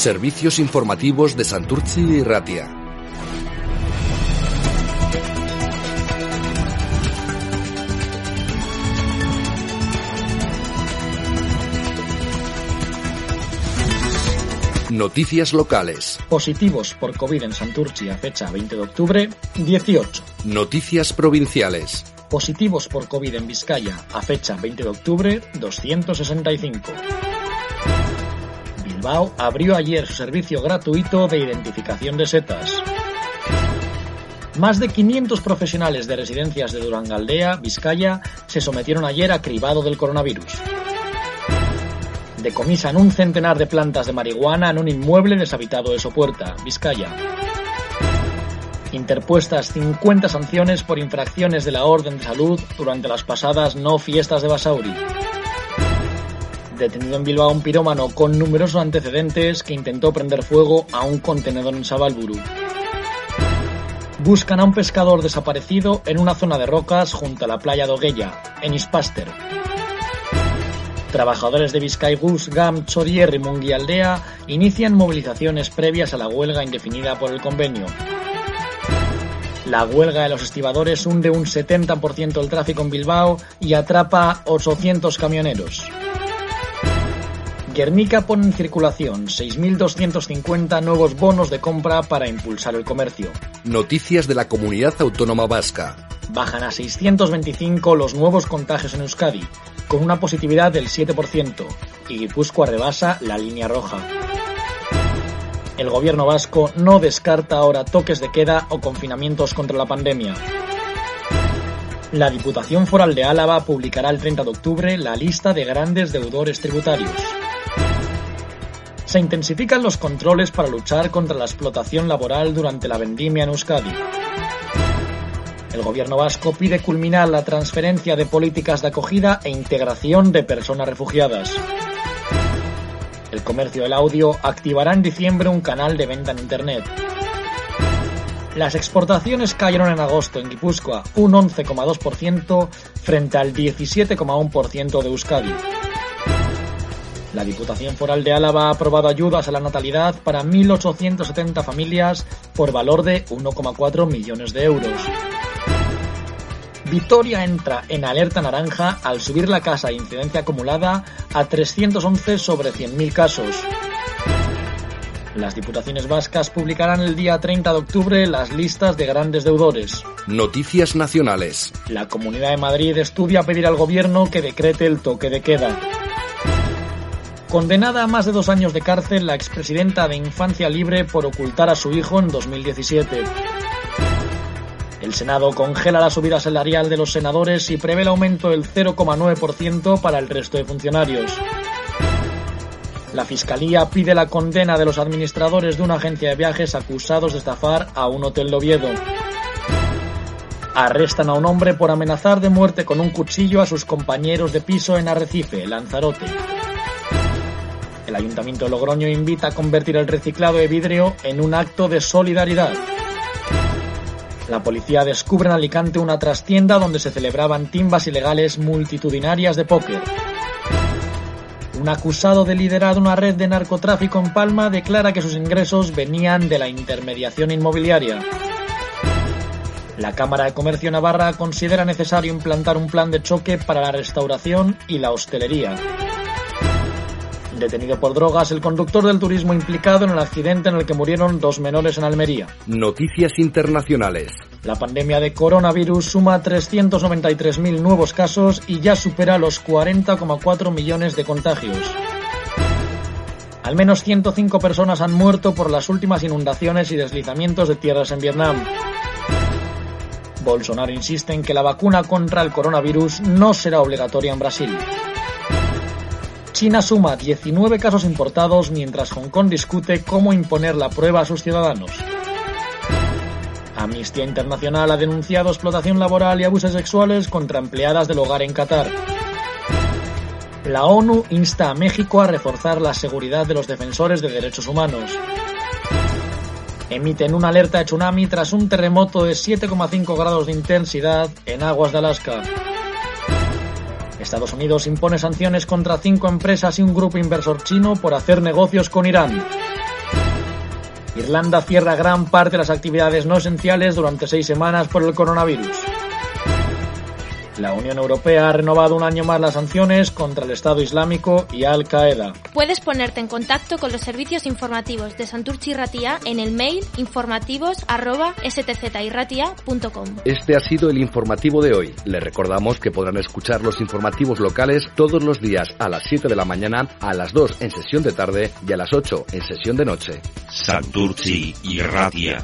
Servicios informativos de Santurci y Ratia. Noticias locales. Positivos por COVID en Santurci a fecha 20 de octubre, 18. Noticias provinciales. Positivos por COVID en Vizcaya a fecha 20 de octubre, 265. Bilbao abrió ayer su servicio gratuito de identificación de setas. Más de 500 profesionales de residencias de Durangaldea, Vizcaya, se sometieron ayer a cribado del coronavirus. Decomisan un centenar de plantas de marihuana en un inmueble deshabitado de Sopuerta, Vizcaya. Interpuestas 50 sanciones por infracciones de la Orden de Salud durante las pasadas no fiestas de Basauri detenido en Bilbao un pirómano con numerosos antecedentes que intentó prender fuego a un contenedor en Sabalburu. Buscan a un pescador desaparecido en una zona de rocas junto a la playa de en Ispaster. Trabajadores de Vizcaigus, GAM, Chorier y Munguialdea inician movilizaciones previas a la huelga indefinida por el convenio. La huelga de los estibadores hunde un 70% el tráfico en Bilbao y atrapa 800 camioneros. Guernica pone en circulación 6.250 nuevos bonos de compra para impulsar el comercio. Noticias de la Comunidad Autónoma Vasca. Bajan a 625 los nuevos contagios en Euskadi, con una positividad del 7%, y Guipúzcoa rebasa la línea roja. El gobierno vasco no descarta ahora toques de queda o confinamientos contra la pandemia. La Diputación Foral de Álava publicará el 30 de octubre la lista de grandes deudores tributarios se intensifican los controles para luchar contra la explotación laboral durante la vendimia en Euskadi. El gobierno vasco pide culminar la transferencia de políticas de acogida e integración de personas refugiadas. El comercio del audio activará en diciembre un canal de venta en Internet. Las exportaciones cayeron en agosto en Guipúzcoa un 11,2% frente al 17,1% de Euskadi. La Diputación Foral de Álava ha aprobado ayudas a la natalidad para 1.870 familias por valor de 1,4 millones de euros. Vitoria entra en alerta naranja al subir la casa de incidencia acumulada a 311 sobre 100.000 casos. Las diputaciones vascas publicarán el día 30 de octubre las listas de grandes deudores. Noticias nacionales. La Comunidad de Madrid estudia pedir al gobierno que decrete el toque de queda. Condenada a más de dos años de cárcel la expresidenta de Infancia Libre por ocultar a su hijo en 2017. El Senado congela la subida salarial de los senadores y prevé el aumento del 0,9% para el resto de funcionarios. La Fiscalía pide la condena de los administradores de una agencia de viajes acusados de estafar a un hotel de Oviedo. Arrestan a un hombre por amenazar de muerte con un cuchillo a sus compañeros de piso en Arrecife, Lanzarote. El Ayuntamiento de Logroño invita a convertir el reciclado de vidrio en un acto de solidaridad. La policía descubre en Alicante una trastienda donde se celebraban timbas ilegales multitudinarias de póker. Un acusado de liderar una red de narcotráfico en Palma declara que sus ingresos venían de la intermediación inmobiliaria. La Cámara de Comercio Navarra considera necesario implantar un plan de choque para la restauración y la hostelería. Detenido por drogas, el conductor del turismo implicado en el accidente en el que murieron dos menores en Almería. Noticias internacionales. La pandemia de coronavirus suma 393.000 nuevos casos y ya supera los 40,4 millones de contagios. Al menos 105 personas han muerto por las últimas inundaciones y deslizamientos de tierras en Vietnam. Bolsonaro insiste en que la vacuna contra el coronavirus no será obligatoria en Brasil. China suma 19 casos importados mientras Hong Kong discute cómo imponer la prueba a sus ciudadanos. Amnistía Internacional ha denunciado explotación laboral y abusos sexuales contra empleadas del hogar en Qatar. La ONU insta a México a reforzar la seguridad de los defensores de derechos humanos. Emiten una alerta de tsunami tras un terremoto de 7,5 grados de intensidad en aguas de Alaska. Estados Unidos impone sanciones contra cinco empresas y un grupo inversor chino por hacer negocios con Irán. Irlanda cierra gran parte de las actividades no esenciales durante seis semanas por el coronavirus. La Unión Europea ha renovado un año más las sanciones contra el Estado Islámico y Al Qaeda. Puedes ponerte en contacto con los servicios informativos de Santurchi Ratia en el mail informativos@stzirratia.com. Este ha sido el informativo de hoy. Les recordamos que podrán escuchar los informativos locales todos los días a las 7 de la mañana, a las 2 en sesión de tarde y a las 8 en sesión de noche. Santurchi y Ratia.